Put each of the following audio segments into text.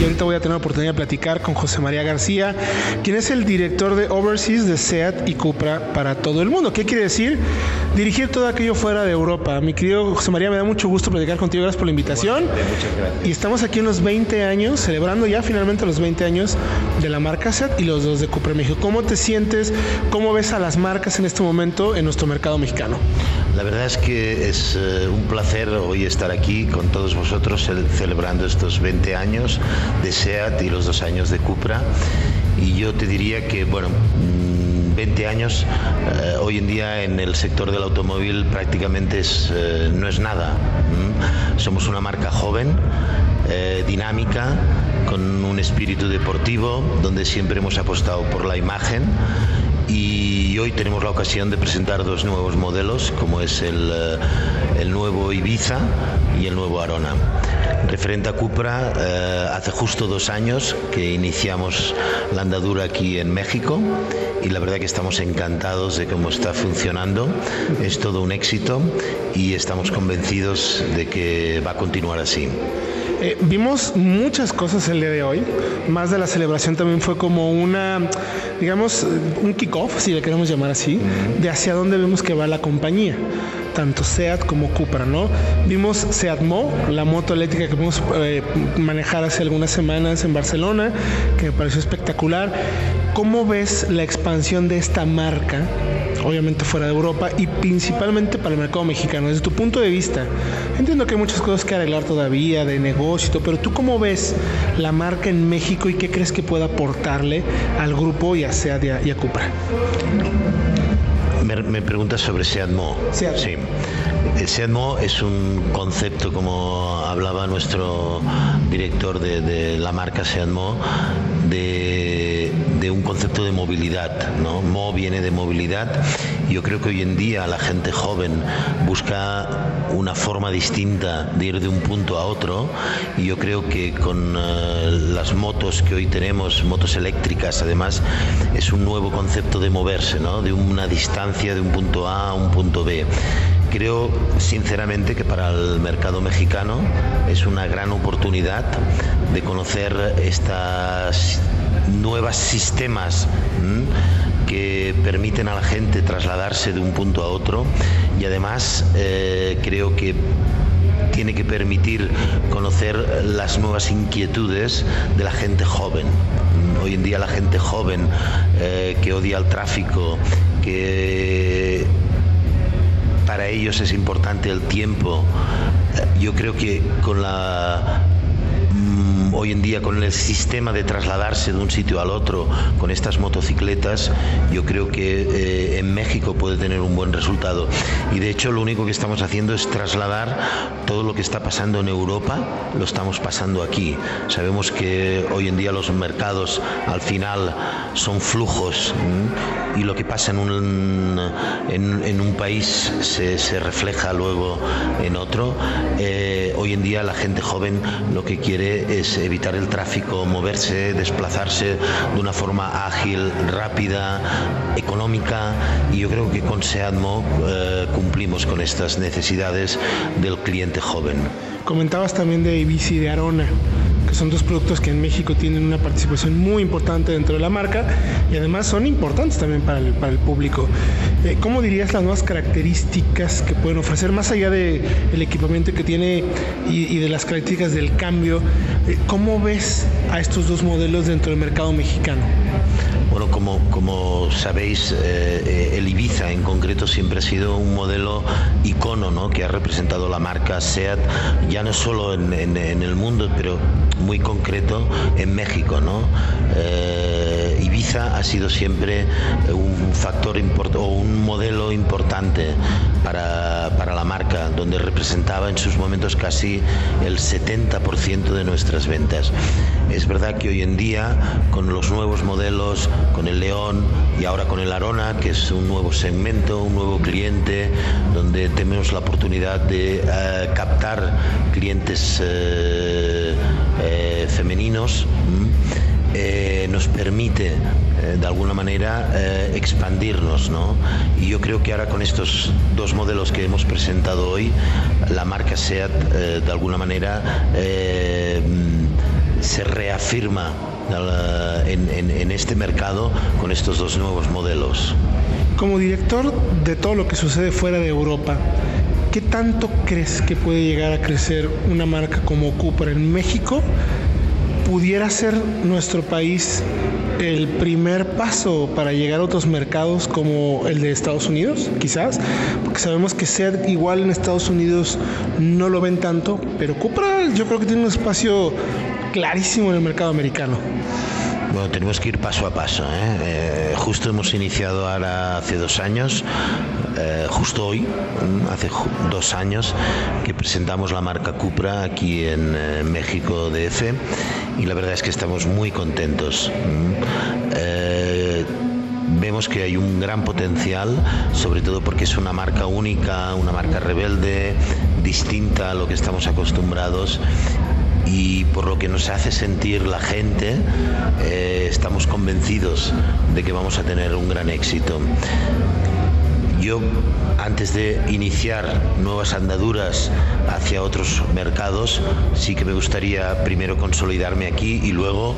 y ahorita voy a tener la oportunidad de platicar con José María García, quien es el director de Overseas de SEAT y Cupra para todo el mundo. ¿Qué quiere decir? Dirigir todo aquello fuera de Europa. Mi querido José María, me da mucho gusto platicar contigo. Gracias por la invitación. muchas gracias. Y estamos aquí en los 20 años, celebrando ya finalmente los 20 años de la marca SEAT y los dos de Cupra México. ¿Cómo te sientes? ¿Cómo ves a las marcas en este momento en nuestro mercado mexicano? La verdad es que es uh, un placer hoy estar aquí con todos vosotros celebrando estos 20 años de SEAT y los dos años de Cupra. Y yo te diría que, bueno, 20 años eh, hoy en día en el sector del automóvil prácticamente es, eh, no es nada. Somos una marca joven, eh, dinámica, con un espíritu deportivo, donde siempre hemos apostado por la imagen y hoy tenemos la ocasión de presentar dos nuevos modelos, como es el, eh, nuevo Ibiza y el nuevo Arona. Referente a Cupra, eh, hace justo dos años que iniciamos la andadura aquí en México y la verdad que estamos encantados de cómo está funcionando. Es todo un éxito y estamos convencidos de que va a continuar así. Eh, vimos muchas cosas el día de hoy. Más de la celebración también fue como una, digamos, un kickoff, si le queremos llamar así, de hacia dónde vemos que va la compañía tanto SEAT como Cupra, ¿no? Vimos SEAT Mo, la moto eléctrica que pudimos eh, manejar hace algunas semanas en Barcelona, que me pareció espectacular. ¿Cómo ves la expansión de esta marca, obviamente fuera de Europa y principalmente para el mercado mexicano? Desde tu punto de vista, entiendo que hay muchas cosas que arreglar todavía, de negocio, pero tú cómo ves la marca en México y qué crees que pueda aportarle al grupo y a SEAT y a, y a Cupra? Me, me preguntas sobre SEATMO. Seat. Sí. El SEATMO es un concepto, como hablaba nuestro director de, de la marca SEATMO, de, de, un concepto de movilidad. ¿no? Mo viene de movilidad. Yo creo que hoy en día la gente joven busca una forma distinta de ir de un punto a otro y yo creo que con uh, las motos que hoy tenemos, motos eléctricas además, es un nuevo concepto de moverse, ¿no? de una distancia de un punto A a un punto B. Creo sinceramente que para el mercado mexicano es una gran oportunidad de conocer estas nuevos sistemas que permiten a la gente trasladarse de un punto a otro y además eh, creo que tiene que permitir conocer las nuevas inquietudes de la gente joven. Hoy en día la gente joven eh, que odia el tráfico, que para ellos es importante el tiempo, yo creo que con la hoy en día con el sistema de trasladarse de un sitio al otro con estas motocicletas, yo creo que eh, en México puede tener un buen resultado. Y de hecho lo único que estamos haciendo es trasladar todo lo que está pasando en Europa, lo estamos pasando aquí. Sabemos que hoy en día los mercados al final son flujos y lo que pasa en un, en un país se, se, refleja luego en otro. Eh, hoy en día la gente joven lo que quiere es evitar el tráfico, moverse, desplazarse de una forma ágil, rápida, económica y yo creo que con SEATMO eh, cumplimos con estas necesidades del cliente joven. Comentabas también de y de Arona que son dos productos que en México tienen una participación muy importante dentro de la marca y además son importantes también para el, para el público. Eh, ¿Cómo dirías las nuevas características que pueden ofrecer, más allá del de equipamiento que tiene y, y, de las características del cambio? Eh, ¿Cómo ves a estos dos modelos dentro del mercado mexicano? Como, como sabéis, eh, el Ibiza en concreto siempre ha sido un modelo icono ¿no? que ha representado la marca SEAT, ya no solo en, el mundo, pero muy concreto en México. ¿no? Eh, eh, Ibiza ha sido siempre un factor o un modelo importante para, para, la marca, donde representaba en sus momentos casi el 70% de nuestras ventas. Es verdad que hoy en día, con los nuevos modelos, con el León y ahora con el Arona, que es un nuevo segmento, un nuevo cliente, donde tenemos la oportunidad de eh, captar clientes eh, eh, femeninos, nos permite de alguna manera expandirnos. ¿no? Y yo creo que ahora con estos dos modelos que hemos presentado hoy, la marca SEAT de alguna manera se reafirma en, este mercado con estos dos nuevos modelos. Como director de todo lo que sucede fuera de Europa, ¿qué tanto crees que puede llegar a crecer una marca como Cooper en México? ¿Pudiera ser nuestro país el primer paso para llegar a otros mercados como el de Estados Unidos, quizás? Porque sabemos que SEAT igual en Estados Unidos no lo ven tanto, pero Cupra yo creo que tiene un espacio clarísimo en el mercado americano. Bueno, tenemos que ir paso a paso. ¿eh? Eh, justo hemos iniciado ahora hace dos años, eh, justo hoy, hace dos años, que presentamos la marca Cupra aquí en México DF y la verdad es que estamos muy contentos. vemos que hay un gran potencial, sobre todo porque es una marca única, una marca rebelde, distinta a lo que estamos acostumbrados y por lo que nos hace sentir la gente, eh, estamos convencidos de que vamos a tener un gran éxito. Yo, antes de iniciar nuevas andaduras hacia otros mercados, sí que me gustaría primero consolidarme aquí y luego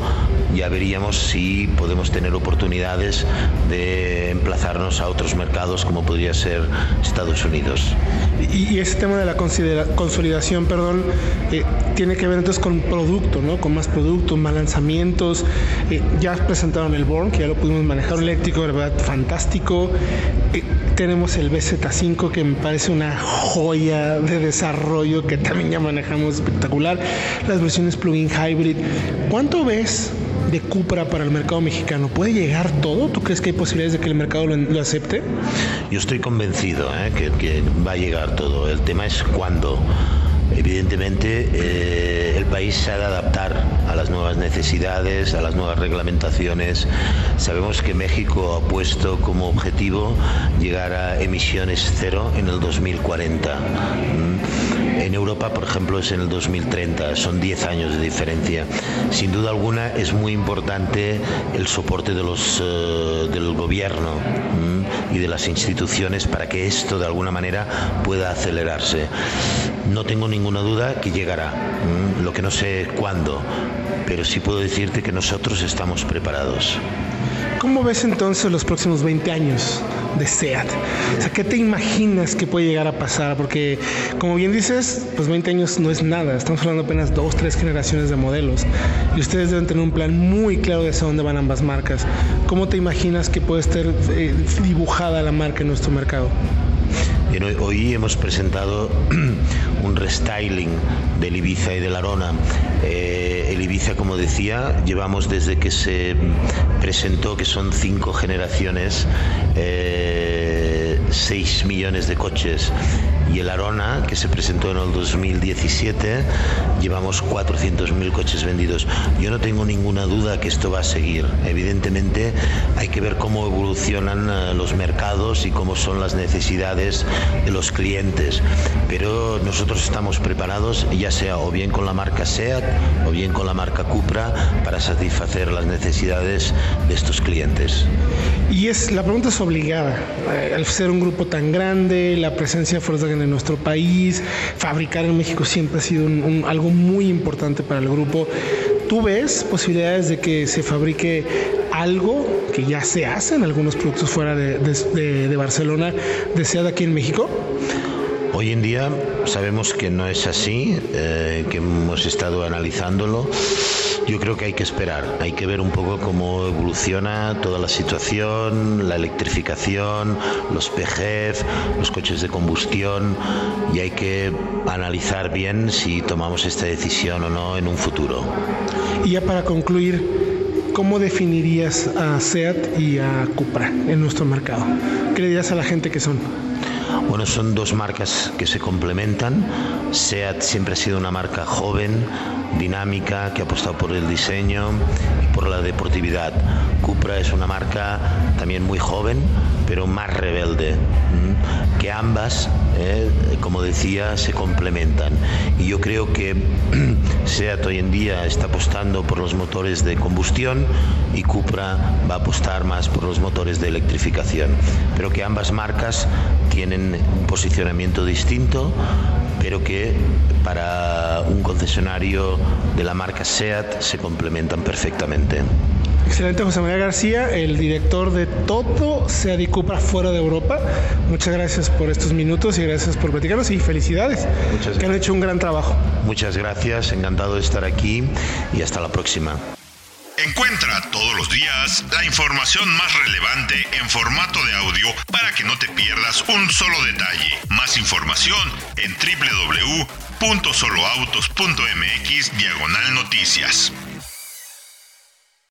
ya veríamos si podemos tener oportunidades de emplazarnos a otros mercados como podría ser Estados Unidos. Y, ese tema de la consolidación, perdón, eh, tiene que ver entonces con producto, ¿no? Con más productos, más lanzamientos. Eh, ya presentaron el Born, que ya lo pudimos manejar, eléctrico, de verdad, fantástico. Eh, tenemos el BZ5 que me parece una joya de desarrollo que también ya manejamos espectacular. Las versiones plug-in hybrid. ¿Cuánto ves de Cupra para el mercado mexicano? ¿Puede llegar todo? ¿Tú crees que hay posibilidades de que el mercado lo, acepte? Yo estoy convencido ¿eh? que, va a llegar todo. El tema es cuándo. Evidentemente, eh, el país se ha de adaptar a las nuevas necesidades, a las nuevas reglamentaciones. Sabemos que México ha puesto como objetivo llegar a emisiones cero en el 2040. Mm. En Europa, por ejemplo, es en el 2030, son 10 años de diferencia. Sin duda alguna es muy importante el soporte de los, eh, del gobierno mm, y de las instituciones para que esto de alguna manera pueda acelerarse. No tengo ninguna duda que llegará, mm, lo que no sé cuándo, pero sí puedo decirte que nosotros estamos preparados. ¿Cómo ves entonces los próximos 20 años de SEAT? O ¿qué te imaginas que puede llegar a pasar? Porque, como bien dices, pues 20 años no es nada. Estamos hablando apenas dos, tres generaciones de modelos. Y ustedes deben tener un plan muy claro de hacia dónde van ambas marcas. ¿Cómo te imaginas que puede estar eh, dibujada la marca en nuestro mercado? Hoy hemos presentado un restyling del Ibiza y del Arona. Eh, el Ibiza, como decía, llevamos desde que se presentó, que son cinco generaciones, eh, 6 millones de coches y el Arona, que se presentó en el 2017, llevamos 400.000 coches vendidos. Yo no tengo ninguna duda que esto va a seguir. Evidentemente hay que ver cómo evolucionan eh, los mercados y cómo son las necesidades de los clientes. Pero nosotros estamos preparados, ya sea o bien con la marca SEAT o bien con la marca Cupra, para satisfacer las necesidades de estos clientes. Y es la pregunta es obligada. Eh, al ser un grupo tan grande, la presencia de Volkswagen en nuestro país, fabricar en México siempre ha sido algo muy importante para el grupo. ¿Tú ves posibilidades de que se fabrique algo que ya se hace en algunos productos fuera de, de, Barcelona, deseada aquí en México? Hoy en día sabemos que no es así, eh, que hemos estado analizándolo yo creo que hay que esperar, hay que ver un poco cómo evoluciona toda la situación, la electrificación, los PGF, los coches de combustión y hay que analizar bien si tomamos esta decisión o no en un futuro. Y ya para concluir, ¿cómo definirías a SEAT y a Cupra en nuestro mercado? ¿Qué le dirías a la gente que son? Bueno, son dos marcas que se complementan. SEAT siempre ha sido una marca joven, dinámica, que ha apostado por el diseño y por la deportividad. Cupra es una marca también muy joven, pero más rebelde, que ambas, eh, como decía, se complementan. Y yo creo que SEAT hoy en día está apostando por los motores de combustión y Cupra va a apostar más por los motores de electrificación. Pero que ambas marcas tienen un posicionamiento distinto, pero que para un concesionario de la marca SEAT se complementan perfectamente. Excelente, José María García, el director de todo SEAT y Cupra fuera de Europa. Muchas gracias por estos minutos y gracias por platicarnos y felicidades, Muchas que han hecho un gran trabajo. Muchas gracias, encantado de estar aquí y hasta la próxima. Encuentra todos los días la información más relevante en formato de audio para que no te pierdas un solo detalle. Más información en www.soloautos.mx diagonal noticias.